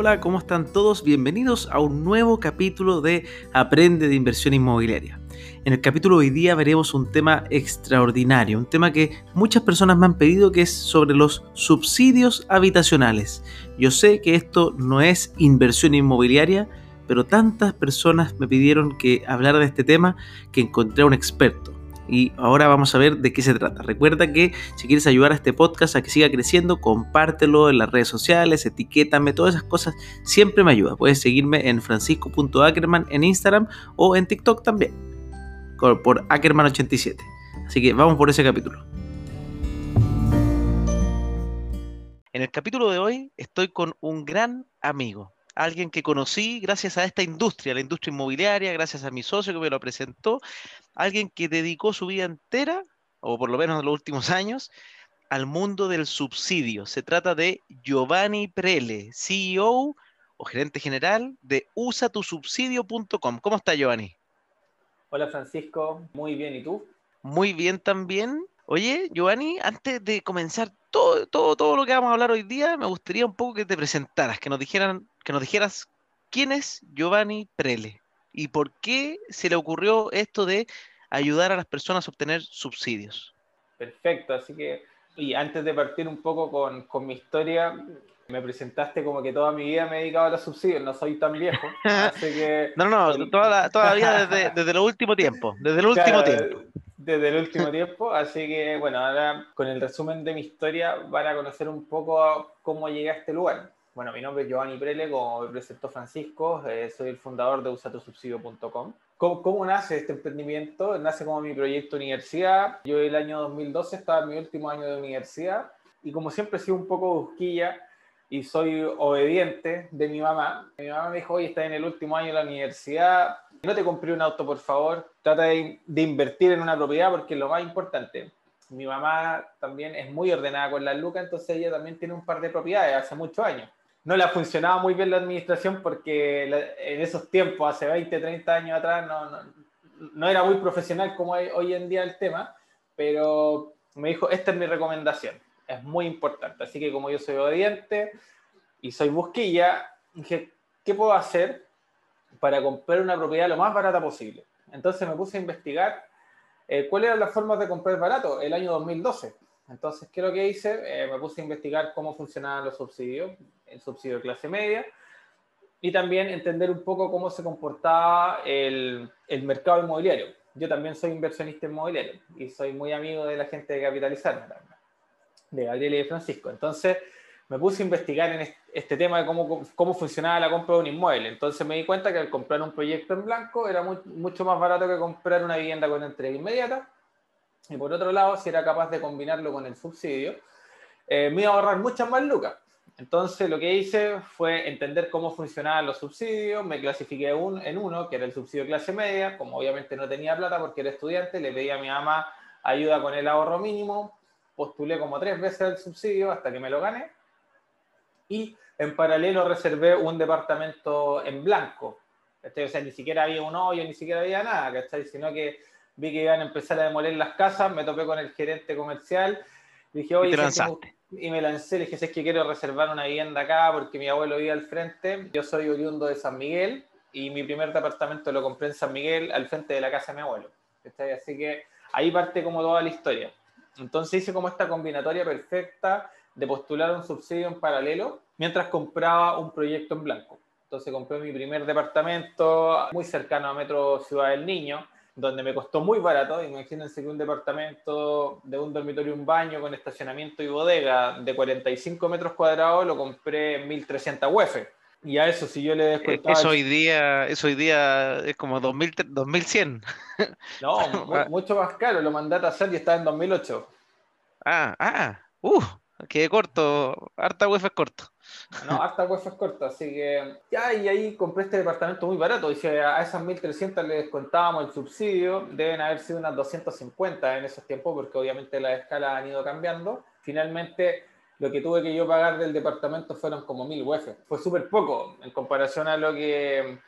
Hola, ¿cómo están todos? Bienvenidos a un nuevo capítulo de Aprende de Inversión Inmobiliaria. En el capítulo de hoy día veremos un tema extraordinario, un tema que muchas personas me han pedido que es sobre los subsidios habitacionales. Yo sé que esto no es inversión inmobiliaria, pero tantas personas me pidieron que hablara de este tema que encontré a un experto y ahora vamos a ver de qué se trata. Recuerda que si quieres ayudar a este podcast a que siga creciendo, compártelo en las redes sociales, etiquétame, todas esas cosas siempre me ayuda. Puedes seguirme en francisco.ackerman en Instagram o en TikTok también, por Ackerman87. Así que vamos por ese capítulo. En el capítulo de hoy estoy con un gran amigo, alguien que conocí gracias a esta industria, la industria inmobiliaria, gracias a mi socio que me lo presentó, alguien que dedicó su vida entera, o por lo menos en los últimos años, al mundo del subsidio. Se trata de Giovanni Prele, CEO o gerente general de usatusubsidio.com. ¿Cómo está Giovanni? Hola Francisco, muy bien, ¿y tú? Muy bien también. Oye, Giovanni, antes de comenzar todo, todo, todo lo que vamos a hablar hoy día, me gustaría un poco que te presentaras, que nos dijeran que nos dijeras quién es Giovanni Prele y por qué se le ocurrió esto de ayudar a las personas a obtener subsidios. Perfecto, así que, y antes de partir un poco con, con mi historia, me presentaste como que toda mi vida me he dedicado a los subsidios, no soy tan viejo. Así que... no, no, toda la, toda la vida desde, desde el último tiempo, desde el último tiempo. Desde el último tiempo, así que bueno, ahora con el resumen de mi historia van a conocer un poco cómo llegué a este lugar. Bueno, mi nombre es Giovanni Prele, como me presentó Francisco, eh, soy el fundador de usatosubsidio.com. ¿Cómo, ¿Cómo, nace este emprendimiento? Nace como mi proyecto universidad. Yo el año 2012 estaba en mi último año de universidad y como siempre he sido un poco busquilla y soy obediente de mi mamá. Mi mamá me dijo, oye, estás en el último año de la universidad, no te compré un auto, por favor, trata de, de invertir en una propiedad porque es lo más importante mi mamá también es muy ordenada con las lucas, entonces ella también tiene un par de propiedades hace muchos años no le funcionaba muy bien la administración porque en esos tiempos, hace 20, 30 años atrás, no, era muy profesional como hoy en día el tema, pero me dijo, esta es mi recomendación, es muy importante. Así que como yo soy obediente y soy busquilla, dije, ¿qué puedo hacer para comprar una propiedad lo más barata posible? Entonces me puse a investigar eh, cuáles eran las formas de comprar barato el año 2012. Entonces, ¿qué es lo que hice? Eh, me puse a investigar cómo funcionaban los subsidios el subsidio de clase media, y también entender un poco cómo se comportaba el, el mercado inmobiliario. Yo también soy inversionista inmobiliario y soy muy amigo de la gente de Capitalizarme, de Gabriel y de Francisco. Entonces, me puse a investigar en este tema de cómo, cómo funcionaba la compra de un inmueble. Entonces me di cuenta que al comprar un proyecto en blanco era muy, mucho más barato que comprar una vivienda con entrega inmediata. Y por otro lado, si era capaz de combinarlo con el subsidio, eh, me iba a ahorrar muchas más lucas. Entonces lo que hice fue entender cómo funcionaban los subsidios, me clasifiqué en uno, que era el subsidio clase media, como obviamente no tenía plata porque era estudiante, le pedí a mi mamá ayuda con el ahorro mínimo, postulé como tres veces el subsidio hasta que me lo gané y en paralelo reservé un departamento en blanco. O sea, ni siquiera había un hoyo, ni siquiera había nada, ¿cachai? Sino que vi que iban a empezar a demoler las casas, me topé con el gerente comercial, dije, oye, y me lancé, le dije, es que quiero reservar una vivienda acá porque mi abuelo vive al frente, yo soy oriundo de San Miguel y mi primer departamento lo compré en San Miguel al frente de la casa de mi abuelo. Así que ahí parte como toda la historia. Entonces hice como esta combinatoria perfecta de postular un subsidio en paralelo mientras compraba un proyecto en blanco. Entonces compré mi primer departamento muy cercano a Metro Ciudad del Niño, donde me costó muy barato. Imagínense que un departamento de un dormitorio y un baño con estacionamiento y bodega de 45 metros cuadrados lo compré en 1300 UF. Y a eso, si yo le descuento. Eso hoy día, eso hoy día es como 2000, 2100. No, mucho más caro. Lo mandé a hacer y estaba en 2008. Ah, ah, uh, quedé corto. Harta UF es corto. No, hasta hueso es corto, así que ya, y ahí compré este departamento muy barato. Y a esas 1300 le descontábamos el subsidio, deben haber sido unas 250 en esos tiempos, porque obviamente las escalas han ido cambiando. Finalmente, lo que tuve que yo pagar del departamento fueron como 1000 UF. Fue súper poco en comparación a lo que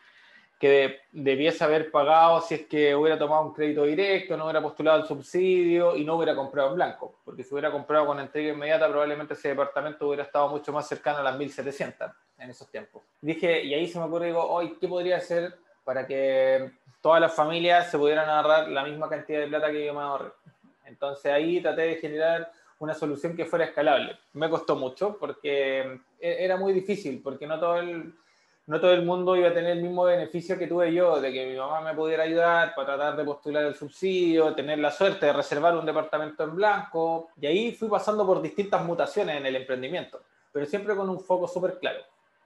que debiese haber pagado si es que hubiera tomado un crédito directo, no hubiera postulado el subsidio y no hubiera comprado en blanco, porque si hubiera comprado con entrega inmediata probablemente ese departamento hubiera estado mucho más cercano a las 1700 en esos tiempos. Dije, y ahí se me ocurre, digo, hoy, ¿qué podría hacer para que todas las familias se pudieran ahorrar la misma cantidad de plata que yo me ahorré? Entonces ahí traté de generar una solución que fuera escalable. Me costó mucho porque e-, era muy difícil, porque no todo el no todo el mundo iba a tener el mismo beneficio que tuve yo, de que mi mamá me pudiera ayudar para tratar de postular el subsidio, tener la suerte de reservar un departamento en blanco. Y ahí fui pasando por distintas mutaciones en el emprendimiento, pero siempre con un foco súper claro,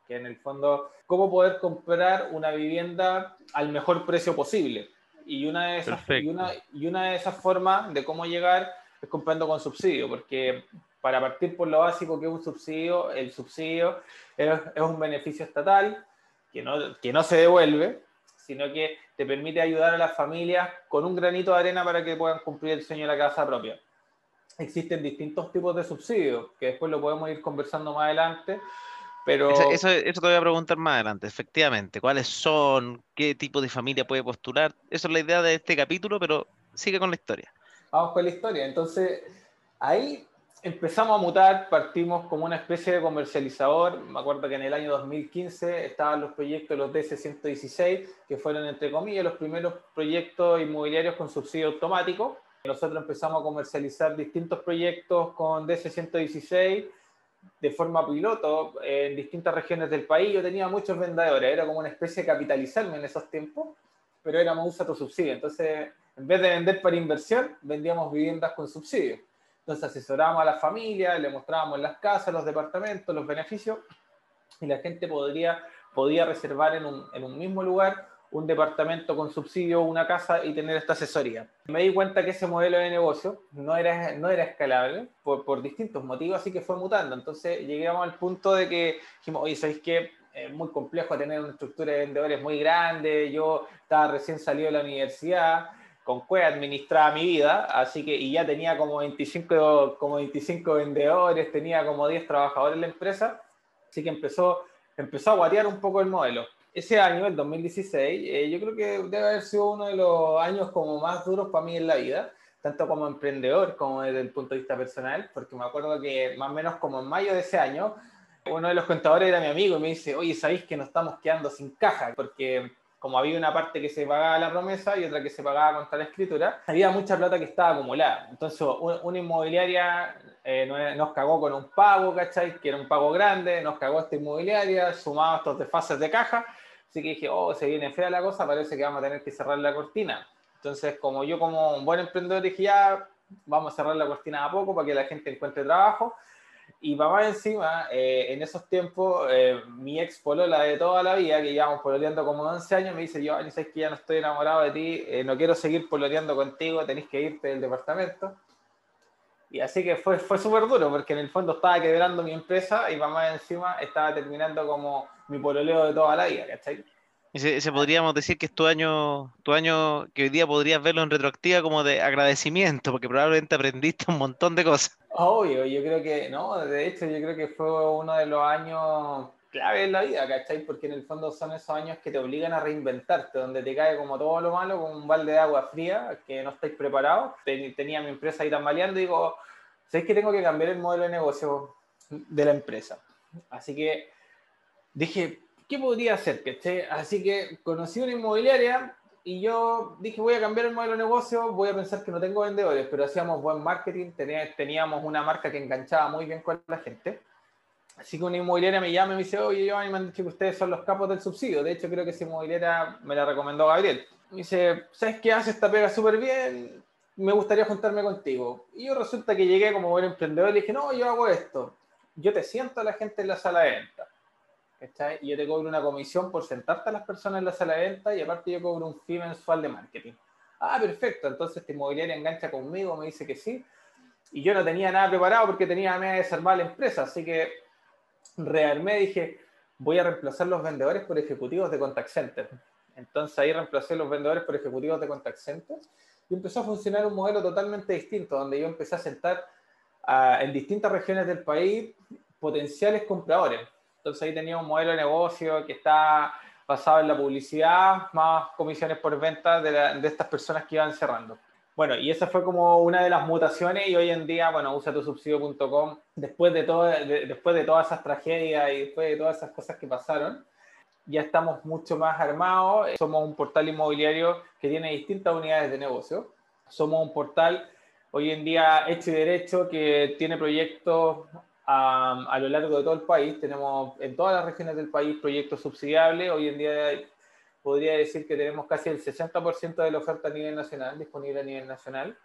que en el fondo, cómo poder comprar una vivienda al mejor precio posible. Y una de esas, y una, y una de esas formas de cómo llegar es comprando con subsidio, porque para partir por lo básico que es un subsidio, el subsidio es, es un beneficio estatal que no, que no se devuelve, sino que te permite ayudar a las familias con un granito de arena para que puedan cumplir el sueño de la casa propia. Existen distintos tipos de subsidios, que después lo podemos ir conversando más adelante, pero... Eso, eso, te voy a preguntar más adelante, efectivamente. ¿Cuáles son? ¿Qué tipo de familia puede postular? Eso es la idea de este capítulo, pero sigue con la historia. Vamos con la historia. Entonces, ahí empezamos a mutar, partimos como una especie de comercializador. Me acuerdo que en el año 2015 estaban los proyectos, los DC-116, que fueron, entre comillas, los primeros proyectos inmobiliarios con subsidio automático. Nosotros empezamos a comercializar distintos proyectos con DC-116 de forma piloto en distintas regiones del país. Yo tenía muchos vendedores, era como una especie de capitalizarme en esos tiempos, pero éramos usa tu subsidio. Entonces, en vez de vender para inversión, vendíamos viviendas con subsidio. Entonces asesorábamos a la familia, le mostrábamos las casas, los departamentos, los beneficios, y la gente podría, podía reservar en un, en un mismo lugar un departamento con subsidio, una casa y tener esta asesoría. Me di cuenta que ese modelo de negocio no era, no era escalable por, por distintos motivos, así que fue mutando. Entonces llegamos al punto de que dijimos, oye, ¿sabéis qué? Es muy complejo tener una estructura de vendedores muy grande. Yo estaba recién salido de la universidad, con Cue administraba mi vida, así que y ya tenía como 25, como 25 vendedores, tenía como 10 trabajadores en la empresa, así que empezó, empezó a guatear un poco el modelo. Ese año, el 2016, eh, yo creo que debe haber sido uno de los años como más duros para mí en la vida, tanto como emprendedor como desde el punto de vista personal, porque me acuerdo que más o menos como en mayo de ese año, uno de los contadores era mi amigo y me dice, oye, ¿sabéis que nos estamos quedando sin caja? Porque como había una parte que se pagaba la promesa y otra que se pagaba contra la escritura, había mucha plata que estaba acumulada. Entonces, una inmobiliaria eh, nos cagó con un pago, ¿cachai? Que era un pago grande, nos cagó esta inmobiliaria, sumado estos desfases de caja. Así que dije, oh, se viene fea la cosa, parece que vamos a tener que cerrar la cortina. Entonces, como yo como un buen emprendedor dije, ya, vamos a cerrar la cortina a poco para que la gente encuentre trabajo. Y papá encima, eh, en esos tiempos, eh, mi ex polola de toda la vida, que llevamos pololeando como 11 años, me dice, yo, ni sabes que ya no estoy enamorado de ti, eh, no quiero seguir pololeando contigo, tenés que irte del departamento. Y así que fue, fue súper duro, porque en el fondo estaba quebrando mi empresa y mamá encima estaba terminando como mi pololeo de toda la vida, ¿cachai? Ese, podríamos decir que es tu año, tu año que hoy día podrías verlo en retroactiva como de agradecimiento, porque probablemente aprendiste un montón de cosas. Obvio, yo creo que, no, de hecho yo creo que fue uno de los años clave en la vida, ¿cachai? Porque en el fondo son esos años que te obligan a reinventarte, donde te cae como todo lo malo, con un balde de agua fría, que no estáis preparados. Tenía mi empresa ahí tambaleando y digo, ¿sabéis que tengo que cambiar el modelo de negocio de la empresa? Así que dije, ¿qué podría hacer? Así que conocí una inmobiliaria y yo dije, voy a cambiar el modelo de negocio, voy a pensar que no tengo vendedores, pero hacíamos buen marketing, teníamos una marca que enganchaba muy bien con la gente. Así que una inmobiliaria me llama y me dice, oye, Giovanni, me han dicho que ustedes son los capos del subsidio. De hecho, creo que esa inmobiliaria me la recomendó Gabriel. Me dice, ¿sabes qué hace esta pega súper bien? Me gustaría juntarme contigo. Y yo resulta que llegué como buen emprendedor y dije, no, yo hago esto. Yo te siento a la gente en la sala de venta y yo te cobro una comisión por sentarte a las personas en la sala de venta y aparte yo cobro un fee mensual de marketing. Ah, perfecto. Entonces este inmobiliaria engancha conmigo, me dice que sí. Y yo no tenía nada preparado porque tenía a de desarmar la empresa. Así que rearmé, dije, voy a reemplazar los vendedores por ejecutivos de contact center. Entonces ahí reemplacé los vendedores por ejecutivos de contact center y empezó a funcionar un modelo totalmente distinto, donde yo empecé a sentar en distintas regiones del país potenciales compradores. Entonces ahí tenía un modelo de negocio que está basado en la publicidad, más comisiones por venta de, de estas personas que iban cerrando. Bueno, y esa fue como una de las mutaciones y hoy en día, bueno, usatusubsidio.com, después de, todo, después de todas esas tragedias y después de todas esas cosas que pasaron, ya estamos mucho más armados. Somos un portal inmobiliario que tiene distintas unidades de negocio. Somos un portal hoy en día hecho y derecho que tiene proyectos a, a lo largo de todo el país. Tenemos en todas las regiones del país proyectos subsidiables. Hoy en día podría decir que tenemos casi el 60% de la oferta a nivel nacional, disponible a nivel nacional.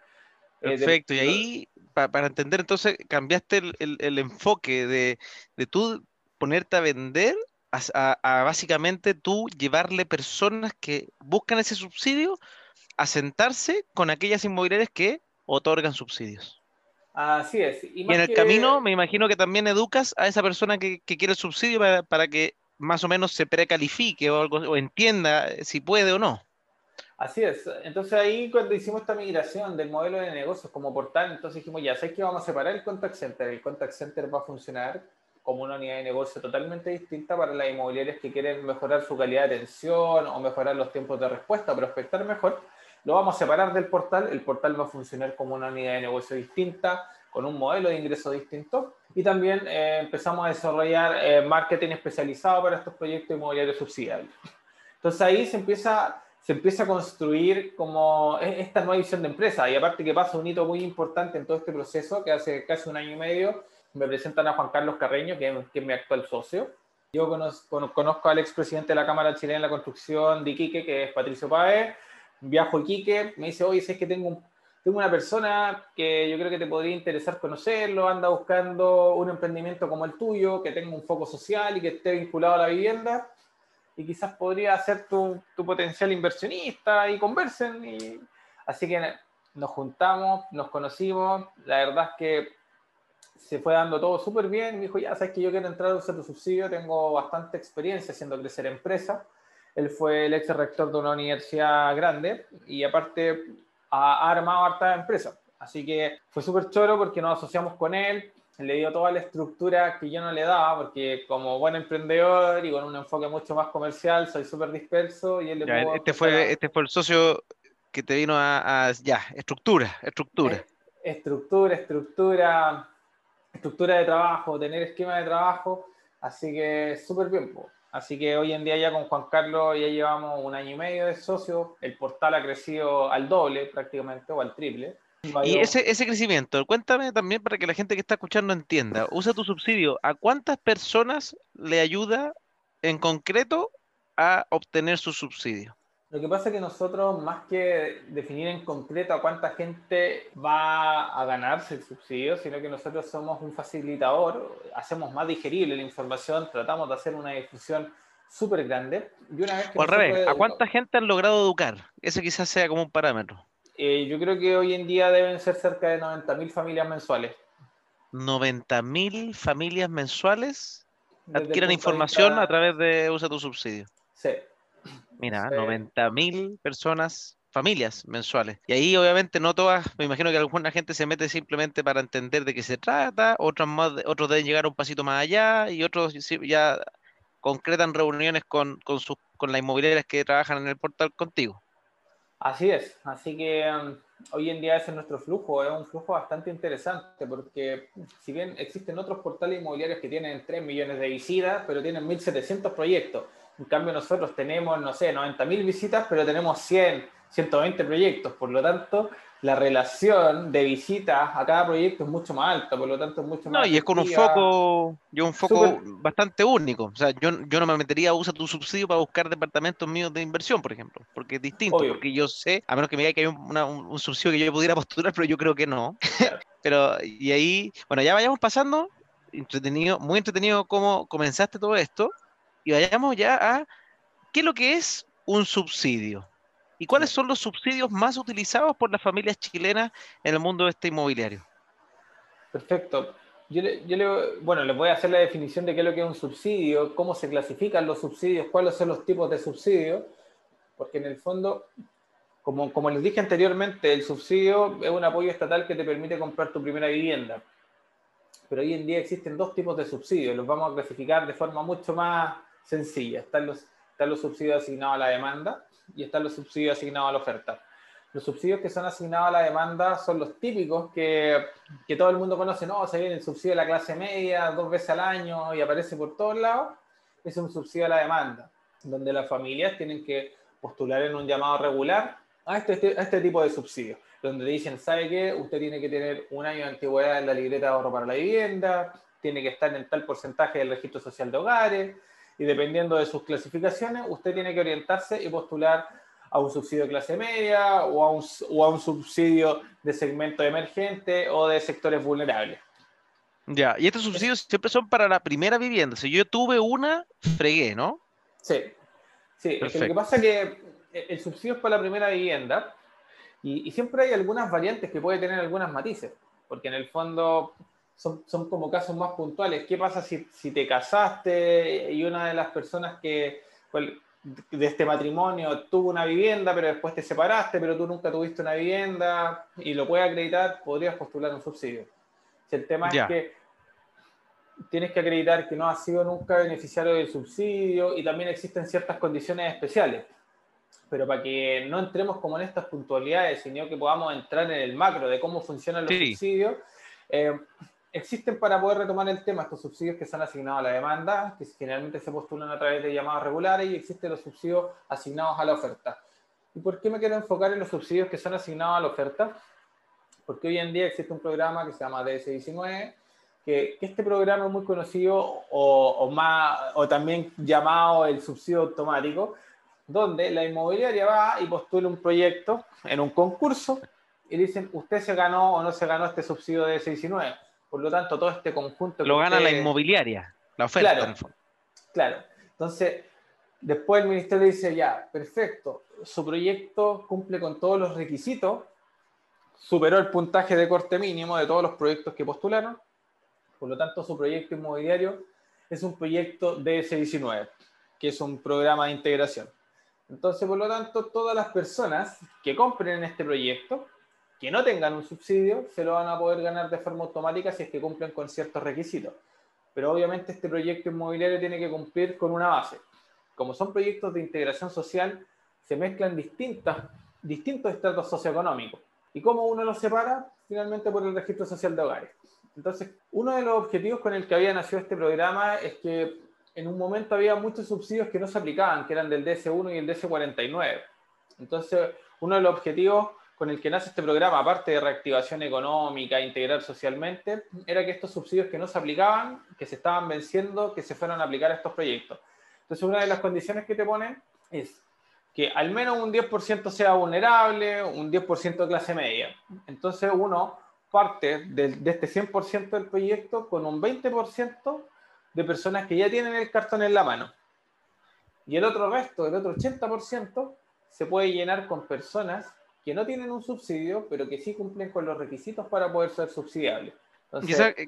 Eh, Perfecto, y ahí, para entender, entonces, cambiaste el, el, enfoque de, de, tú ponerte a vender a, a, básicamente tú llevarle personas que buscan ese subsidio a sentarse con aquellas inmobiliarias que otorgan subsidios. Así es. Y, en el camino me imagino que también educas a esa persona que, que quiere el subsidio para, para que más o menos se precalifique o, algo, o entienda si puede o no. Así es. Entonces ahí cuando hicimos esta migración del modelo de negocios como portal, entonces dijimos, ya, ¿sabes que vamos a separar el contact center? El contact center va a funcionar como una unidad de negocio totalmente distinta para las inmobiliarias que quieren mejorar su calidad de atención o mejorar los tiempos de respuesta, prospectar mejor. Lo vamos a separar del portal. El portal va a funcionar como una unidad de negocio distinta con un modelo de ingreso distinto. Y también eh, empezamos a desarrollar eh, marketing especializado para estos proyectos inmobiliarios subsidiarios. Entonces ahí se empieza, se empieza a construir como e, esta nueva visión de empresa. Y aparte que pasa un hito muy importante en todo este proceso, que hace casi un año y medio me presentan a Juan Carlos Carreño, que, es mi actual socio. Yo conozco, conozco al expresidente de la Cámara Chilena de la Construcción de Iquique, que es Patricio Páez. Viajo a Iquique, me dice, oye, si es que tengo un tengo una persona que yo creo que te podría interesar conocerlo, anda buscando un emprendimiento como el tuyo, que tenga un foco social y que esté vinculado a la vivienda, y quizás podría ser tu, tu potencial inversionista y conversen. Y... Así que nos juntamos, nos conocimos, la verdad es que se fue dando todo súper bien, me dijo, ya sabes que yo quiero entrar a usar tu subsidio, tengo bastante experiencia haciendo crecer empresas. Él fue el ex rector de una universidad grande y aparte ha, armado harta empresa. Así que fue súper choro porque nos asociamos con él, le dio toda la estructura que yo no le daba, porque como buen emprendedor y con un enfoque mucho más comercial, soy súper disperso y él le este, fue, este fue el socio que te vino a, ya, estructura, estructura. estructura, estructura, estructura de trabajo, tener esquema de trabajo, así que súper bien. Así que hoy en día ya con Juan Carlos ya llevamos un año y medio de socio, el portal ha crecido al doble prácticamente o al triple. Y ese, ese crecimiento, cuéntame también para que la gente que está escuchando entienda, usa tu subsidio, ¿a cuántas personas le ayuda en concreto a obtener su subsidio? Lo que pasa es que nosotros, más que definir en concreto a cuánta gente va a ganarse el subsidio, sino que nosotros somos un facilitador, hacemos más digerible la información, tratamos de hacer una difusión súper grande. Y una vez que o al revés, ¿a cuánta gente han logrado educar? Ese quizás sea como un parámetro. Eh, yo creo que hoy en día deben ser cerca de 90.000 familias mensuales. 90.000 familias mensuales adquieren información a través de Usa tu subsidio. Sí. Mira, 90.000 personas, familias mensuales. Y ahí obviamente no todas, me imagino que alguna gente se mete simplemente para entender de qué se trata, otros, más, otros deben llegar un pasito más allá y otros ya concretan reuniones con, con, sus, con las inmobiliarias que trabajan en el portal contigo. Así es, así que um, hoy en día ese es nuestro flujo, es un flujo bastante interesante porque si bien existen otros portales inmobiliarios que tienen 3 millones de visitas, pero tienen 1.700 proyectos, en cambio, nosotros tenemos, no sé, 90.000 visitas, pero tenemos 100, 120 proyectos. Por lo tanto, la relación de visitas a cada proyecto es mucho más alta, por lo tanto es mucho más. No, y es con un foco, yo un foco bastante único. O sea, yo, yo no me metería a usar tu subsidio para buscar departamentos míos de inversión, por ejemplo, porque es distinto, porque yo sé, a menos que me diga que hay un, un, subsidio que yo pudiera postular, pero yo creo que no. pero, y ahí, bueno, ya vayamos pasando, entretenido, muy entretenido cómo comenzaste todo esto y vayamos ya a qué es lo que es un subsidio y cuáles son los subsidios más utilizados por las familias chilenas en el mundo de este inmobiliario. Perfecto. Yo, le, bueno, les voy a hacer la definición de qué es lo que es un subsidio, cómo se clasifican los subsidios, cuáles son los tipos de subsidios, porque en el fondo, como, como les dije anteriormente, el subsidio es un apoyo estatal que te permite comprar tu primera vivienda. Pero hoy en día existen dos tipos de subsidios, los vamos a clasificar de forma mucho más sencilla. Están los, Están los subsidios asignados a la demanda y están los subsidios asignados a la oferta. Los subsidios que son asignados a la demanda son los típicos que, que todo el mundo conoce, no, se viene el subsidio de la clase media dos veces al año y aparece por todos lados. Es un subsidio a la demanda, donde las familias tienen que postular en un llamado regular a este, a este tipo de subsidio, donde dicen, ¿sabe qué? Usted tiene que tener un año de antigüedad en la libreta de ahorro para la vivienda, tiene que estar en tal porcentaje del registro social de hogares, y dependiendo de sus clasificaciones, usted tiene que orientarse y postular a un subsidio de clase media o a un, o a un subsidio de segmento emergente o de sectores vulnerables. Ya, y estos subsidios siempre son para la primera vivienda. Si yo tuve una, fregué, ¿no? Sí, sí. lo que pasa es que el subsidio es para la primera vivienda y, y, siempre hay algunas variantes que puede tener algunas matices, porque en el fondo son, son como casos más puntuales. ¿Qué pasa si, si, te casaste y una de las personas que pues, de este matrimonio tuvo una vivienda, pero después te separaste, pero tú nunca tuviste una vivienda y lo puedes acreditar, podrías postular un subsidio. Si el tema es que tienes que acreditar que no has sido nunca beneficiario del subsidio y también existen ciertas condiciones especiales. Pero para que no entremos como en estas puntualidades, sino que podamos entrar en el macro de cómo funcionan los subsidios, eh, existen para poder retomar el tema estos subsidios que son asignados a la demanda, que generalmente se postulan a través de llamadas regulares, y existen los subsidios asignados a la oferta. ¿Y por qué me quiero enfocar en los subsidios que son asignados a la oferta? Porque hoy en día existe un programa que se llama DS19, que, este programa es muy conocido o, o también llamado el subsidio automático, donde la inmobiliaria va y postula un proyecto en un concurso y dicen, usted se ganó o no se ganó este subsidio de DS19 por lo tanto, todo este conjunto... Lo gana la inmobiliaria, la oferta. Claro, claro. Entonces, después el ministerio dice, ya, perfecto, su proyecto cumple con todos los requisitos, superó el puntaje de corte mínimo de todos los proyectos que postularon, por lo tanto, su proyecto inmobiliario es un proyecto DS19, que es un programa de integración. Entonces, por lo tanto, todas las personas que compren en este proyecto que no tengan un subsidio se lo van a poder ganar de forma automática si es que cumplen con ciertos requisitos. Pero obviamente este proyecto inmobiliario tiene que cumplir con una base. Como son proyectos de integración social, se mezclan distintas, distintos estratos socioeconómicos. ¿Y cómo uno los separa? Finalmente por el registro social de hogares. Entonces, uno de los objetivos con el que había nacido este programa es que en un momento había muchos subsidios que no se aplicaban, que eran del DS1 y el DS49. Entonces, uno de los objetivos con el que nace este programa, aparte de reactivación económica, integrar socialmente, era que estos subsidios que no se aplicaban, que se estaban venciendo, que se fueran a aplicar a estos proyectos. Entonces, una de las condiciones que te ponen es que al menos un 10% sea vulnerable, un 10% de clase media. Entonces, uno parte de, de este 100% del proyecto con un 20% de personas que ya tienen el cartón en la mano. Y el otro resto, el otro 80%, se puede llenar con personas que no tienen un subsidio, pero que sí cumplen con los requisitos para poder ser subsidiables.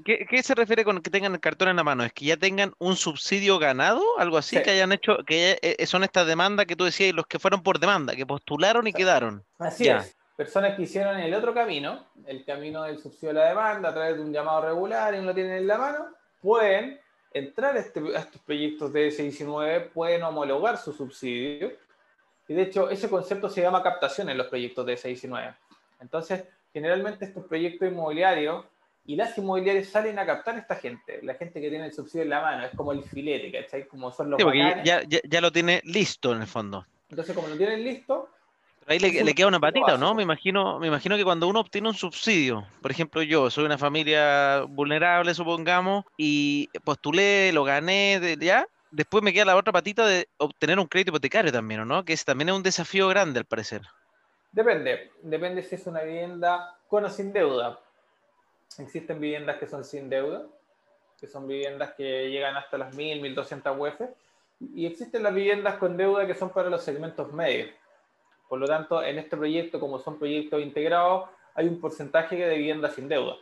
¿qué, se refiere con que tengan el cartón en la mano? ¿Es que ya tengan un subsidio ganado? ¿Algo así? Que hayan hecho, que eh, son estas demandas que tú decías, los que fueron por demanda, que postularon y quedaron. Así es. Personas que hicieron el otro camino, el camino del subsidio de la demanda a través de un llamado regular y no lo tienen en la mano, pueden entrar a, este, a estos proyectos de S19, pueden homologar su subsidio y de hecho, ese concepto se llama captación en los proyectos de S19. Entonces, generalmente estos proyectos inmobiliarios y las inmobiliarias salen a captar a esta gente, la gente que tiene el subsidio en la mano, es como el filete, ¿cachai? Como son los sí, porque ya, ya, ya, lo tiene listo en el fondo. Entonces, como lo tienen listo... Pero ahí le, le, queda una patita, ¿no? Me imagino, me imagino que cuando uno obtiene un subsidio, por ejemplo yo, soy una familia vulnerable, supongamos, y postulé, lo gané, ya, después me queda la otra patita de obtener un crédito hipotecario también, ¿no? Que también es un desafío grande al parecer. Depende, depende si es una vivienda con o sin deuda. Existen viviendas que son sin deuda, que son viviendas que llegan hasta las 1000, 1200 UF, y existen las viviendas con deuda que son para los segmentos medios. Por lo tanto, en este proyecto, como son proyectos integrados, hay un porcentaje de viviendas sin deuda.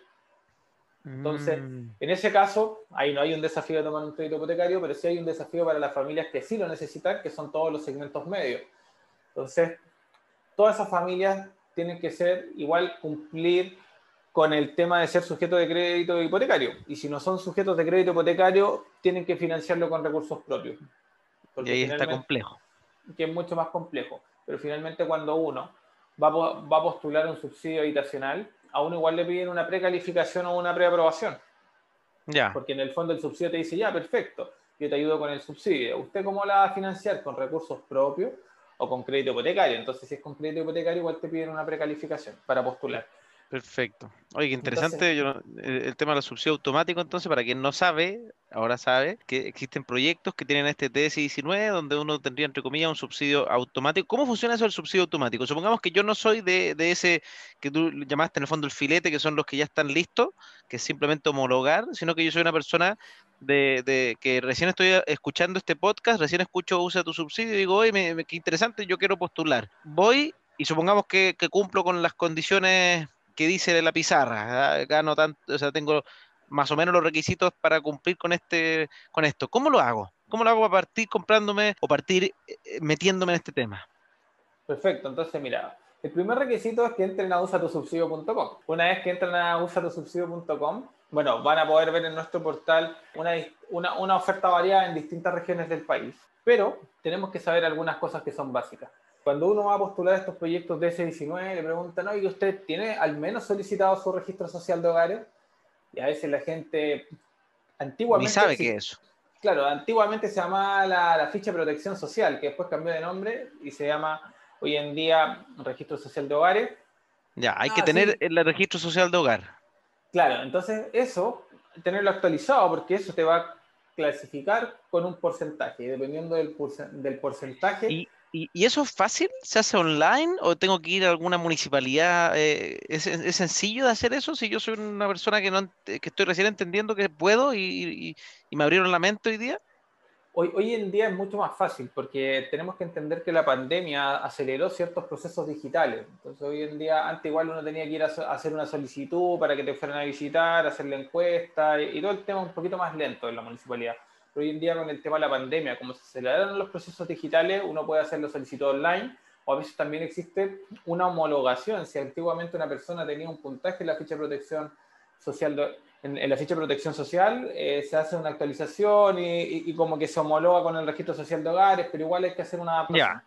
Entonces, mm. en ese caso, ahí no hay un desafío de tomar un crédito hipotecario, pero sí hay un desafío para las familias que sí lo necesitan, que son todos los segmentos medios. Entonces, todas esas familias tienen que ser igual cumplir con el tema de ser sujetos de crédito hipotecario. Y si no son sujetos de crédito hipotecario, tienen que financiarlo con recursos propios. y ahí está complejo. Que es mucho más complejo. Pero finalmente cuando uno va, va a postular un subsidio habitacional, a uno igual le piden una precalificación o una preaprobación. Ya. Porque en el fondo el subsidio te dice, ya, perfecto, yo te ayudo con el subsidio. ¿Usted cómo la va a financiar? ¿Con recursos propios o con crédito hipotecario? Entonces, si es con crédito hipotecario, igual te piden una precalificación para postular. Perfecto. Oye, qué interesante el, tema del subsidio automático, entonces, para quien no sabe, ahora sabe que existen proyectos que tienen este TS19 donde uno tendría, entre comillas, un subsidio automático. ¿Cómo funciona eso del subsidio automático? Supongamos que yo no soy de, ese que tú llamaste en el fondo el filete, que son los que ya están listos, que es simplemente homologar, sino que yo soy una persona de, que recién estoy escuchando este podcast, recién escucho usa tu subsidio y digo, oye, me, qué interesante, yo quiero postular. Voy y supongamos que, que cumplo con las condiciones que dice la pizarra, gano tanto, o sea, tengo más o menos los requisitos para cumplir con este con esto. ¿Cómo lo hago? ¿Cómo lo hago para partir comprándome o partir eh, eh, metiéndome en este tema? Perfecto, entonces mira, el primer requisito es que entren a usatusubsidio.com. Una vez que entren a usatusubsidio.com, bueno, van a poder ver en nuestro portal una, una oferta variada en distintas regiones del país, pero tenemos que saber algunas cosas que son básicas cuando uno va a postular estos proyectos de S19, le preguntan, oye, ¿usted tiene al menos solicitado su registro social de hogares? Y a veces la gente antiguamente... Ni sabe qué es eso. Claro, antiguamente se llamaba la, ficha de protección social, que después cambió de nombre y se llama hoy en día registro social de hogares. Ya, hay que ah, tener el registro social de hogar. Claro, entonces eso, tenerlo actualizado, porque eso te va a clasificar con un porcentaje, y dependiendo del, del porcentaje... ¿Y, eso es fácil? ¿Se hace online o tengo que ir a alguna municipalidad? Eh, ¿es, sencillo de hacer eso si yo soy una persona que, no, que estoy recién entendiendo que puedo y, me abrieron la mente hoy día? Hoy, hoy en día es mucho más fácil porque tenemos que entender que la pandemia aceleró ciertos procesos digitales. Entonces hoy en día, antes igual uno tenía que ir a, hacer una solicitud para que te fueran a visitar, hacer la encuesta y, y todo el tema un poquito más lento en la municipalidad hoy en día con el tema de la pandemia, como se aceleraron los procesos digitales, uno puede hacerlo solicitud online o a veces también existe una homologación. Si antiguamente una persona tenía un puntaje en la ficha de protección social, en, la ficha de protección social, eh, se hace una actualización y, como que se homologa con el registro social de hogares, pero igual hay que hacer una Ya.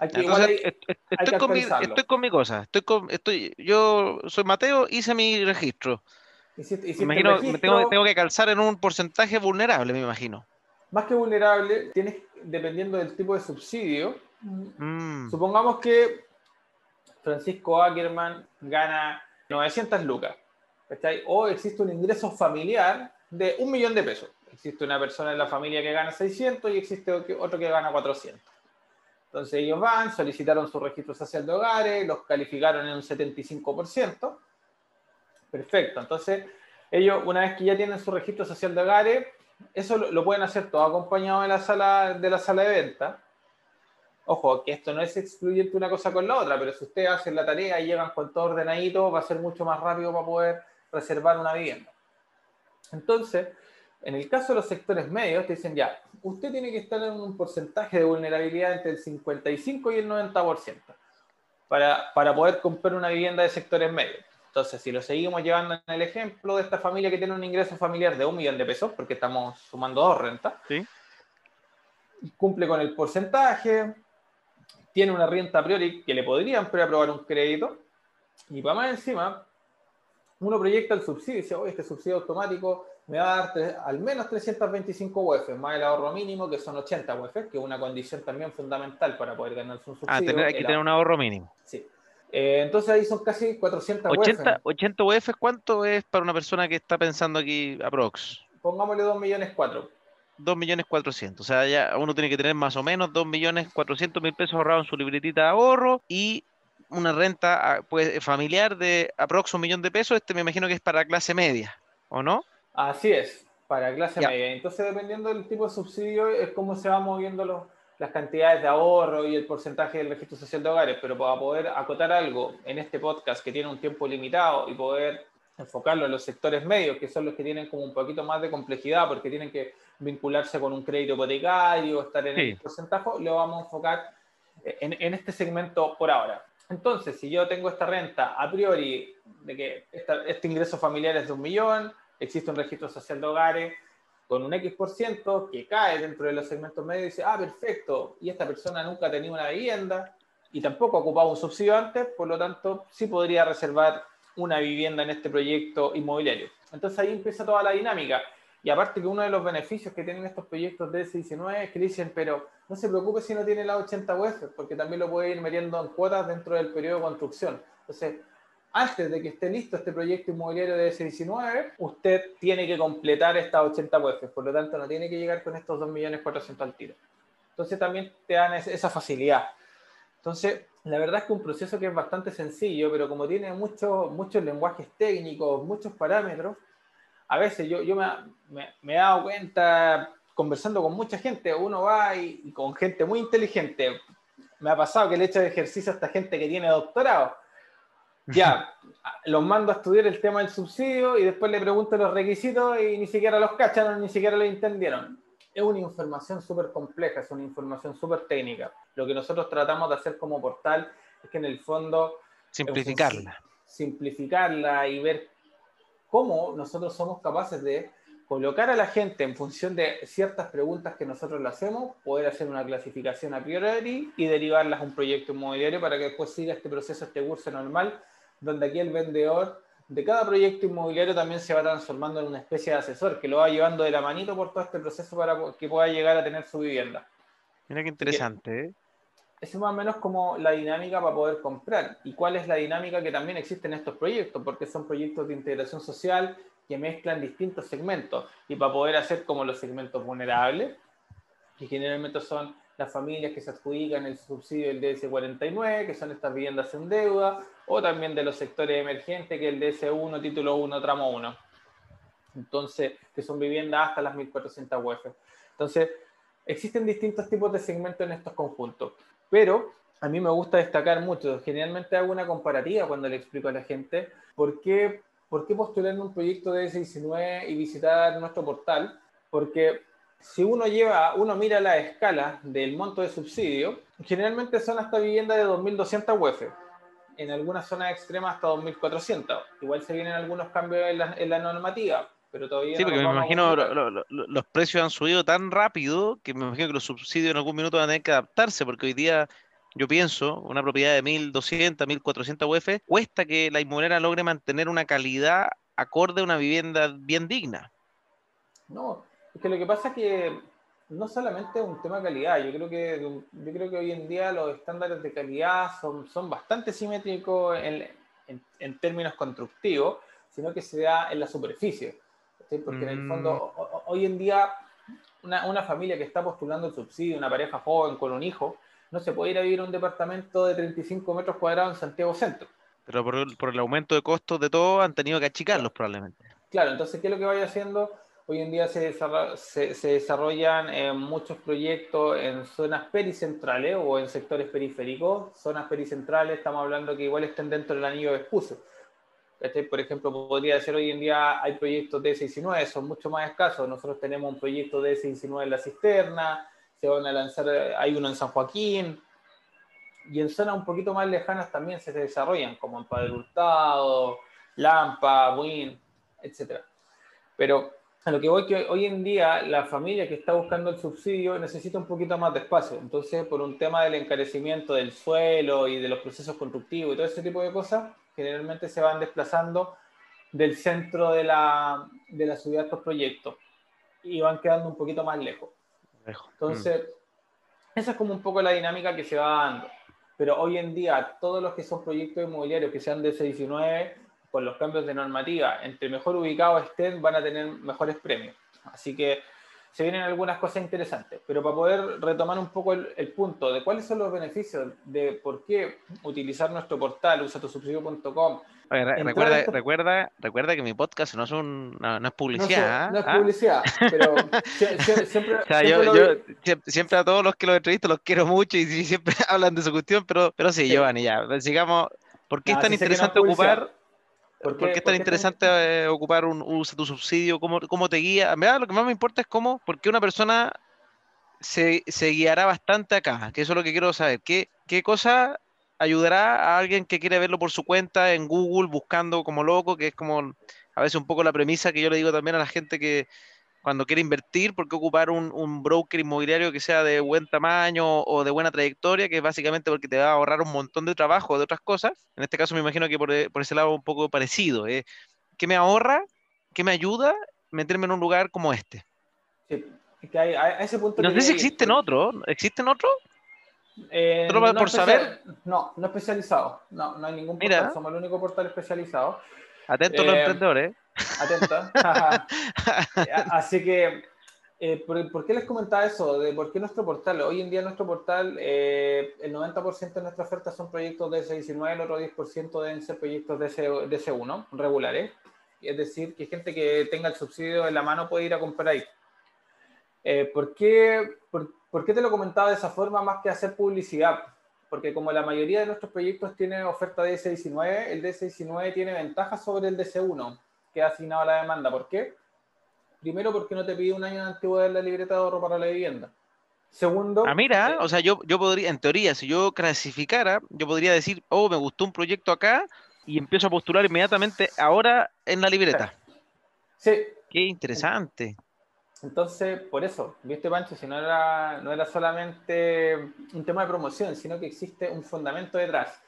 estoy, con mi, estoy, con mi, cosa. Estoy con, estoy, yo soy Mateo, hice mi registro imagino, me tengo, tengo, que calzar en un porcentaje vulnerable, me imagino. Más que vulnerable, tienes, dependiendo del tipo de subsidio, mm. supongamos que Francisco Ackerman gana 900 lucas, o existe un ingreso familiar de un millón de pesos. Existe una persona en la familia que gana 600 y existe otro que gana 400. Entonces ellos van, solicitaron su registro social de hogares, los calificaron en un 75%, Perfecto. Entonces, ellos, una vez que ya tienen su registro social de hogares, eso lo, pueden hacer todo acompañado de la sala de la sala de venta. Ojo, que esto no es excluyente una cosa con la otra, pero si ustedes hacen la tarea y llegan con todo ordenadito, va a ser mucho más rápido para poder reservar una vivienda. Entonces, en el caso de los sectores medios, te dicen ya, usted tiene que estar en un porcentaje de vulnerabilidad entre el 55 y el 90% para, para poder comprar una vivienda de sectores medios. Entonces, si lo seguimos llevando en el ejemplo de esta familia que tiene un ingreso familiar de un millón de pesos, porque estamos sumando dos rentas, cumple con el porcentaje, tiene una renta a priori que le podrían preaprobar un crédito, y para más encima, uno proyecta el subsidio y dice, oye, este subsidio automático me va a dar al menos 325 UF, más el ahorro mínimo, que son 80 UF, que es una condición también fundamental para poder ganarse un ah, subsidio. Ah, hay que tener un ahorro mínimo. Sí. Eh, entonces ahí son casi 400 80, UF. 80 UF, ¿cuánto es para una persona que está pensando aquí aprox? Pongámosle 2 millones 4. 2 millones 400. O sea, ya uno tiene que tener más o menos 2 millones 400 mil pesos ahorrados en su libretita de ahorro y una renta ah, pues, familiar de aprox un millón de pesos. Este me imagino que es para clase media, ¿o no? Así es, para clase media. Entonces, dependiendo del tipo de subsidio, es cómo se van moviendo los, las cantidades de ahorro y el porcentaje del registro social de hogares, pero para poder acotar algo en este podcast que tiene un tiempo limitado y poder enfocarlo en los sectores medios, que son los que tienen como un poquito más de complejidad porque tienen que vincularse con un crédito hipotecario, estar en el porcentaje, lo vamos a enfocar en, en, este segmento por ahora. Entonces, si yo tengo esta renta a priori de que este ingreso familiar es de un millón, existe un registro social de hogares, con un X por ciento que cae dentro de los segmentos medios y dice, ah, perfecto, y esta persona nunca ha tenido una vivienda y tampoco ha ocupado un subsidio antes, por lo tanto, sí podría reservar una vivienda en este proyecto inmobiliario. Entonces ahí empieza toda la dinámica. Y aparte que uno de los beneficios que tienen estos proyectos de S19 es que dicen, pero no se preocupe si no tiene la 80 UF, porque también lo puede ir metiendo en cuotas dentro del periodo de construcción. Entonces, antes de que esté listo este proyecto inmobiliario de S19, usted tiene que completar estas 80 UF, por lo tanto no tiene que llegar con estos 2.400.000 al tiro. Entonces también te dan esa facilidad. Entonces, la verdad es que un proceso que es bastante sencillo, pero como tiene muchos muchos lenguajes técnicos, muchos parámetros, a veces yo, yo me, me, he dado cuenta conversando con mucha gente, uno va y, con gente muy inteligente, me ha pasado que le echo de ejercicio a esta gente que tiene doctorado. Ya, los mando a estudiar el tema del subsidio y después le pregunto los requisitos y ni siquiera los cacharon, ni siquiera lo entendieron. Es una información súper compleja, es una información súper técnica. Lo que nosotros tratamos de hacer como portal es que en el fondo... Simplificarla. Simplificarla y ver cómo nosotros somos capaces de colocar a la gente en función de ciertas preguntas que nosotros le hacemos, poder hacer una clasificación a priori y derivarlas a un proyecto inmobiliario para que después siga este proceso, este curso normal, donde aquí el vendedor de cada proyecto inmobiliario también se va transformando en una especie de asesor que lo va llevando de la manito por todo este proceso para que pueda llegar a tener su vivienda. Mira qué interesante, ¿eh? es más o menos como la dinámica para poder comprar y cuál es la dinámica que también existe en estos proyectos, porque son proyectos de integración social que mezclan distintos segmentos y para poder hacer como los segmentos vulnerables, que generalmente son las familias que se adjudican el subsidio del DS49, que son estas viviendas en deuda, o también de los sectores emergentes, que es el DS1, título 1, tramo 1. Entonces, que son viviendas hasta las 1400 UF. Entonces, existen distintos tipos de segmentos en estos conjuntos. Pero a mí me gusta destacar mucho, generalmente hago una comparativa cuando le explico a la gente por qué, por qué postular en un proyecto de S19 y visitar nuestro portal, porque si uno lleva, uno mira la escala del monto de subsidio, generalmente son hasta viviendas de 2.200 UF, en algunas zonas extremas hasta 2.400. Igual se vienen algunos cambios en la, normativa, pero todavía... Sí, porque me imagino los precios han subido tan rápido que me imagino que los subsidios en algún minuto van a tener que adaptarse, porque hoy día yo pienso, una propiedad de 1.200, 1.400 UF, cuesta que la inmobiliaria logre mantener una calidad acorde a una vivienda bien digna. No, es que lo que pasa es que no solamente es un tema de calidad, yo creo que, yo creo que hoy en día los estándares de calidad son, son bastante simétricos en, en, términos constructivos, sino que se da en la superficie. Porque en el fondo, mm. hoy en día, una, una, familia que está postulando el subsidio, una pareja joven con un hijo, no se puede ir a vivir a un departamento de 35 metros cuadrados en Santiago Centro. Pero por, por el aumento de costos de todo han tenido que achicarlos probablemente. Claro, entonces, ¿qué es lo que vaya haciendo? Hoy en día se, se, desarrollan eh, muchos proyectos en zonas pericentrales o en sectores periféricos. Zonas pericentrales, estamos hablando que igual estén dentro del anillo de Vespucio. Este, por ejemplo, podría ser hoy en día hay proyectos de S19, son mucho más escasos. Nosotros tenemos un proyecto de S19 en la cisterna, se van a lanzar, hay uno en San Joaquín, y en zonas un poquito más lejanas también se desarrollan, como en Padre Hurtado, Lampa, Win, etc. Pero a lo que voy que hoy en día la familia que está buscando el subsidio necesita un poquito más de espacio. Entonces, por un tema del encarecimiento del suelo y de los procesos constructivos y todo ese tipo de cosas, generalmente se van desplazando del centro de la, de la ciudad estos proyectos y van quedando un poquito más lejos. Entonces, mm. esa es como un poco la dinámica que se va dando. Pero hoy en día, todos los que son proyectos inmobiliarios que sean de C19 con los cambios de normativa, entre mejor ubicados estén, van a tener mejores premios. Así que se vienen algunas cosas interesantes, pero para poder retomar un poco el, punto de cuáles son los beneficios de por qué utilizar nuestro portal usatosubsidio.com. Recuerda, recuerda, recuerda que mi podcast no es, un, no, es publicidad. No, es, ¿ah? publicidad, pero siempre, siempre, a todos los que los entrevisto los quiero mucho y, siempre hablan de su cuestión, pero, pero sí, Giovanni, ya, sigamos. ¿Por qué es tan interesante ocupar ¿Por qué, es tan interesante eh, ocupar un uso tu subsidio? ¿Cómo, ¿Cómo, te guía? verdad, lo que más me importa es cómo, porque una persona se, se, guiará bastante acá, que eso es lo que quiero saber. ¿Qué, qué cosa ayudará a alguien que quiere verlo por su cuenta en Google buscando como loco, que es como a veces un poco la premisa que yo le digo también a la gente que cuando quiere invertir, ¿por qué ocupar un, broker inmobiliario que sea de buen tamaño o de buena trayectoria? Que es básicamente porque te va a ahorrar un montón de trabajo de otras cosas. En este caso me imagino que por, ese lado un poco parecido. ¿eh? ¿Qué me ahorra? ¿Qué me ayuda? Meterme en un lugar como este. Sí, que hay, a ese punto... No sé si existen otros. ¿Existen otros? Eh, no por saber? No, no especializado. No, no hay ningún portal. Somos el único portal especializado. Atentos los eh, emprendedores. Atentos. Así que, eh, ¿por, qué les comentaba eso? De ¿Por qué nuestro portal? Hoy en día nuestro portal, el 90% de nuestra oferta son proyectos de S19, el otro 10% deben ser proyectos de, S, 1 regulares. Es decir, que gente que tenga el subsidio en la mano puede ir a comprar ahí. ¿por, qué, por, ¿Por qué te lo comentaba de esa forma más que hacer publicidad? Porque como la mayoría de nuestros proyectos tiene oferta de DS19, el DS19 tiene ventajas sobre el DS1 que ha asignado a la demanda. ¿Por qué? Primero, porque no te pide un año de antigüedad en la libreta de ahorro para la vivienda. Segundo. Ah, mira, eh, o sea, yo, yo podría, en teoría, si yo clasificara, yo podría decir, oh, me gustó un proyecto acá y empiezo a postular inmediatamente ahora en la libreta. Sí. Qué interesante. Entonces, por eso, viste Pancho, si no era, no era solamente un tema de promoción, sino que existe un fundamento detrás.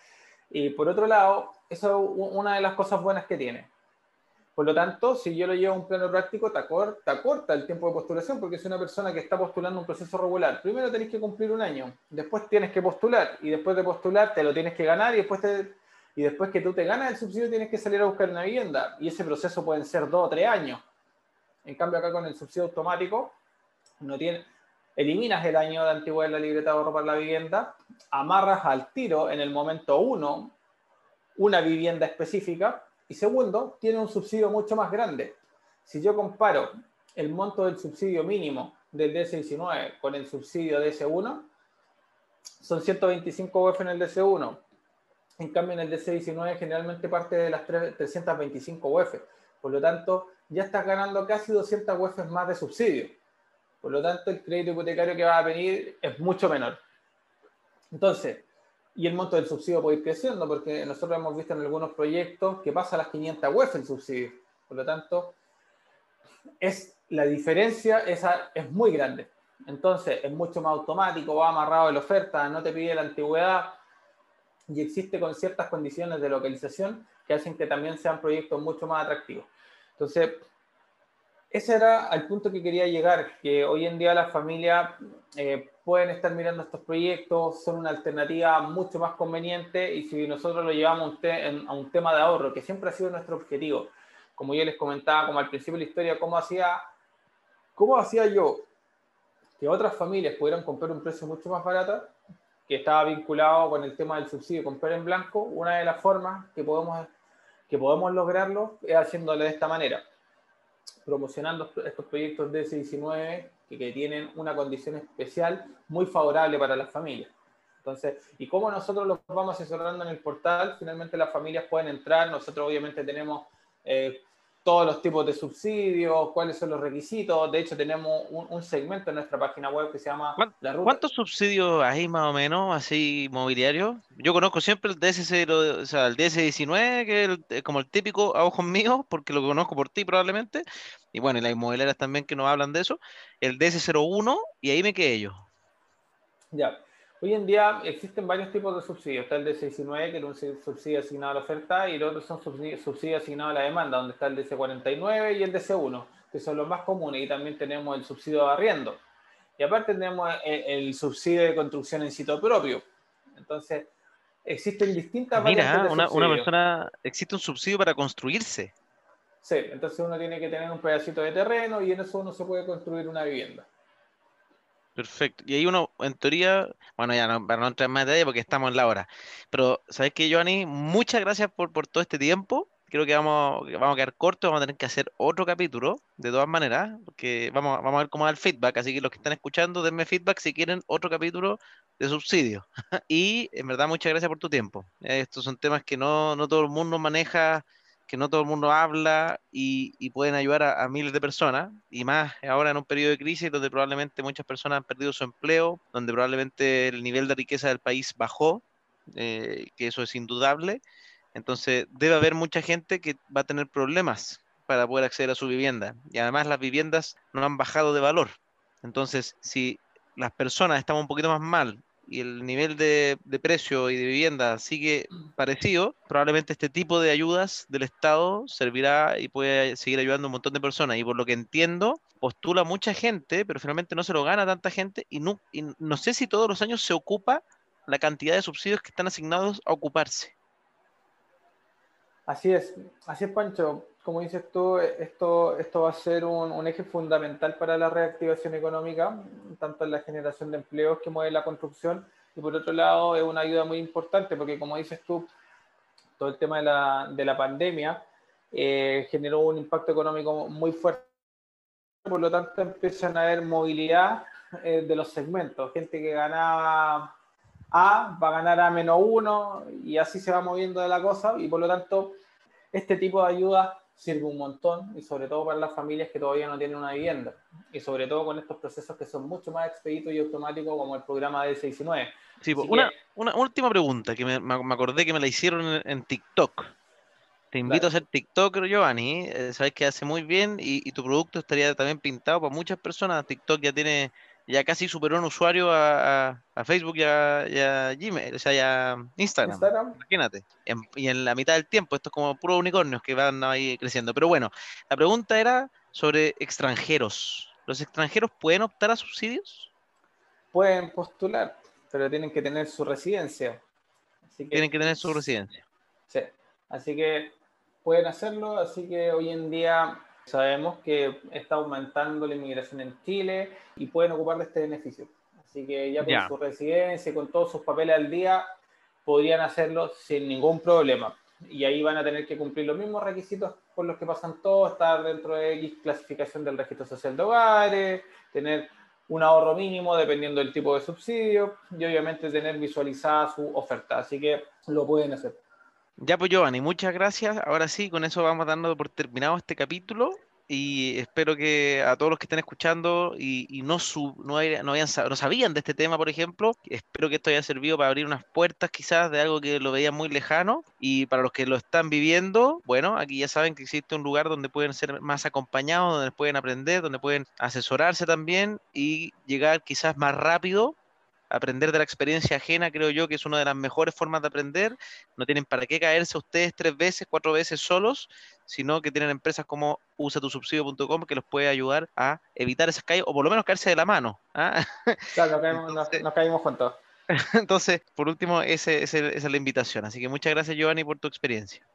Y por otro lado, eso es una de las cosas buenas que tiene. Por lo tanto, si yo lo llevo a un plano práctico, te acorta, el tiempo de postulación, porque es una persona que está postulando un proceso regular, primero tenés que cumplir un año, después tienes que postular, y después de postular te lo tienes que ganar, y después, y después que tú te ganas el subsidio tienes que salir a buscar una vivienda, y ese proceso pueden ser dos o tres años. En cambio, acá con el subsidio automático, no tiene, eliminas el año de antigüedad en la libreta de ahorro para la vivienda, amarras al tiro en el momento uno una vivienda específica y segundo, tiene un subsidio mucho más grande. Si yo comparo el monto del subsidio mínimo del DS19 con el subsidio DS1, son 125 UF en el DS1. En cambio, en el DS19 generalmente parte de las 325 UF. Por lo tanto, ya estás ganando casi 200 UF más de subsidio. Por lo tanto, el crédito hipotecario que va a venir es mucho menor. Entonces, y el monto del subsidio puede ir creciendo, porque nosotros hemos visto en algunos proyectos que pasa a las 500 UF el subsidio. Por lo tanto, es, la diferencia esa es muy grande. Entonces, es mucho más automático, va amarrado en la oferta, no te pide la antigüedad y existe con ciertas condiciones de localización que hacen que también sean proyectos mucho más atractivos. Entonces, ese era el punto que quería llegar, que hoy en día las familias eh, pueden estar mirando estos proyectos, son una alternativa mucho más conveniente y si nosotros lo llevamos a un, tema de ahorro, que siempre ha sido nuestro objetivo, como yo les comentaba, como al principio de la historia, cómo hacía, cómo hacía yo que otras familias pudieran comprar un precio mucho más barato, que estaba vinculado con el tema del subsidio comprar en blanco, una de las formas que podemos que podemos lograrlo es haciéndolo de esta manera, promocionando estos proyectos de S19 que, tienen una condición especial muy favorable para las familias. Entonces, ¿y cómo nosotros los vamos asesorando en el portal? Finalmente las familias pueden entrar, nosotros obviamente tenemos eh, todos los tipos de subsidios, cuáles son los requisitos. De hecho, tenemos un, segmento en nuestra página web que se llama La Ruta. ¿Cuántos subsidios hay más o menos así mobiliarios? Yo conozco siempre el DS0, o sea, el DS19, que es como el típico a ojos míos, porque lo conozco por ti probablemente. Y bueno, y las inmobiliarias también que nos hablan de eso. El DS01, y ahí me quedé yo. Ya. Hoy en día existen varios tipos de subsidios. Está el DC19, que es un subsidio asignado a la oferta, y el otro son subsidios asignados a la demanda, donde está el DC49 y el DC1, que son los más comunes. Y también tenemos el subsidio de arriendo. Y aparte tenemos el, subsidio de construcción en sitio propio. Entonces, existen distintas Mira, una, una persona, existe un subsidio para construirse. Sí, entonces uno tiene que tener un pedacito de terreno y en eso uno se puede construir una vivienda. Perfecto. Y ahí uno, en teoría, bueno, ya no, para no entrar más detalle porque estamos en la hora. Pero, ¿sabes qué, Joanny? Muchas gracias por, por todo este tiempo. Creo que vamos, vamos a quedar cortos, vamos a tener que hacer otro capítulo, de todas maneras, porque vamos, vamos a ver cómo da el feedback. Así que los que están escuchando, denme feedback si quieren otro capítulo de subsidio. y en verdad, muchas gracias por tu tiempo. Estos son temas que no, no todo el mundo maneja que no todo el mundo habla y, pueden ayudar a, miles de personas, y más ahora en un periodo de crisis donde probablemente muchas personas han perdido su empleo, donde probablemente el nivel de riqueza del país bajó, eh, que eso es indudable. Entonces debe haber mucha gente que va a tener problemas para poder acceder a su vivienda. Y además las viviendas no han bajado de valor. Entonces, si las personas estamos un poquito más mal y el nivel de, precio y de vivienda sigue parecido, probablemente este tipo de ayudas del Estado servirá y puede seguir ayudando a un montón de personas. Y por lo que entiendo, postula mucha gente, pero finalmente no se lo gana tanta gente y no, y no sé si todos los años se ocupa la cantidad de subsidios que están asignados a ocuparse. Así es, así es Pancho. Como dices tú, esto, esto va a ser un, un, eje fundamental para la reactivación económica, tanto en la generación de empleos que mueve la construcción, y por otro lado es una ayuda muy importante porque como dices tú, todo el tema de la, de la pandemia eh, generó un impacto económico muy fuerte, por lo tanto empiezan a haber movilidad eh, de los segmentos, gente que ganaba a va a ganar a menos uno y así se va moviendo de la cosa y por lo tanto este tipo de ayuda sirve un montón y sobre todo para las familias que todavía no tienen una vivienda y sobre todo con estos procesos que son mucho más expeditos y automáticos como el programa de 619. Sí, una, una, última pregunta que me, me, acordé que me la hicieron en, TikTok. Te invito a hacer TikToker, Giovanni. Eh, sabes que hace muy bien y, y, tu producto estaría también pintado para muchas personas. TikTok ya tiene ya casi superó un usuario a, Facebook y a, Gmail, o sea, ya Instagram. Imagínate. y en la mitad del tiempo, esto es como puro unicornios que van ahí creciendo. Pero bueno, la pregunta era sobre extranjeros. ¿Los extranjeros pueden optar a subsidios? Pueden postular, pero tienen que tener su residencia. tienen que tener su residencia. Sí, así que pueden hacerlo, así que hoy en día Sabemos que está aumentando la inmigración en Chile y pueden ocupar de este beneficio. Así que ya con su residencia, con todos sus papeles al día, podrían hacerlo sin ningún problema. Y ahí van a tener que cumplir los mismos requisitos por los que pasan todos, estar dentro de X clasificación del registro social de hogares, tener un ahorro mínimo dependiendo del tipo de subsidio y obviamente tener visualizada su oferta. Así que lo pueden hacer. Ya pues Giovanni, muchas gracias. Ahora sí, con eso vamos dando por terminado este capítulo y espero que a todos los que estén escuchando y, no, no, no, sabían de este tema, por ejemplo, espero que esto haya servido para abrir unas puertas quizás de algo que lo veían muy lejano y para los que lo están viviendo, bueno, aquí ya saben que existe un lugar donde pueden ser más acompañados, donde pueden aprender, donde pueden asesorarse también y llegar quizás más rápido aprender de la experiencia ajena, creo yo que es una de las mejores formas de aprender. No tienen para qué caerse ustedes tres veces, cuatro veces solos, sino que tienen empresas como usatusubsidio.com que los puede ayudar a evitar esas caídas o por lo menos caerse de la mano. ¿ah? Claro, nos caímos, juntos. Entonces, por último, esa es la invitación. Así que muchas gracias, Giovanni, por tu experiencia.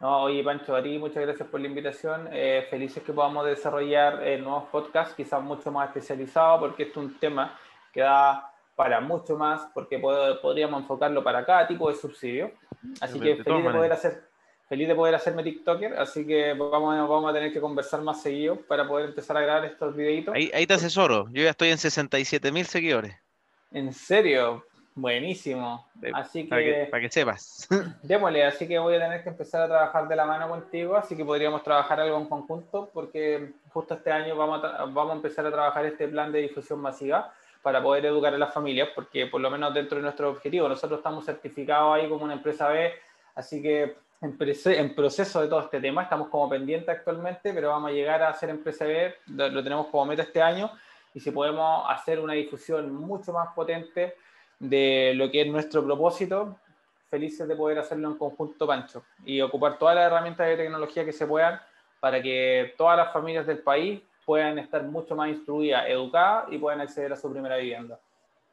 No, oye, Pancho, a ti muchas gracias por la invitación. Eh, felices que podamos desarrollar eh, nuevos podcasts, quizás mucho más especializados, porque este es un tema que da para mucho más, porque podríamos enfocarlo para cada tipo de subsidio. Así que feliz de poder hacer, feliz de poder hacerme TikToker, así que vamos, vamos a tener que conversar más seguido para poder empezar a grabar estos videitos. Ahí, ahí te asesoro, yo ya estoy en 67 mil seguidores. ¿En serio? Buenísimo. Así que, para que, sepas. Démosle, así que voy a tener que empezar a trabajar de la mano contigo, así que podríamos trabajar algo en conjunto, porque justo este año vamos vamos a empezar a trabajar este plan de difusión masiva para poder educar a las familias, porque por lo menos dentro de nuestro objetivo, nosotros estamos certificados ahí como una empresa B, así que en, proceso de todo este tema, estamos como pendientes actualmente, pero vamos a llegar a ser empresa B, lo tenemos como meta este año, y si podemos hacer una difusión mucho más potente de lo que es nuestro propósito, felices de poder hacerlo en conjunto, Pancho, y ocupar todas las herramientas de tecnología que se puedan para que todas las familias del país puedan estar mucho más instruidas, educadas y puedan acceder a su primera vivienda.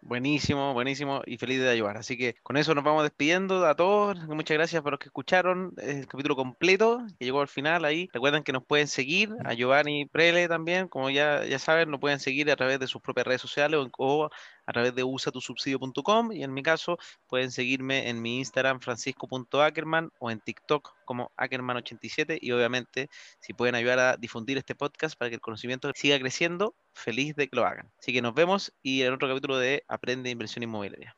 Buenísimo, buenísimo y feliz de ayudar. Así que con eso nos vamos despidiendo a todos. Muchas gracias por los que escucharon el capítulo completo que llegó al final ahí. Recuerden que nos pueden seguir a Giovanni Prele también, como ya, ya saben, nos pueden seguir a través de sus propias redes sociales o, a través de usatusubsidio.com y en mi caso pueden seguirme en mi Instagram francisco.ackerman o en TikTok como Ackerman87 y obviamente si pueden ayudar a difundir este podcast para que el conocimiento siga creciendo, feliz de que lo hagan. Así que nos vemos y en otro capítulo de Aprende Inversión Inmobiliaria.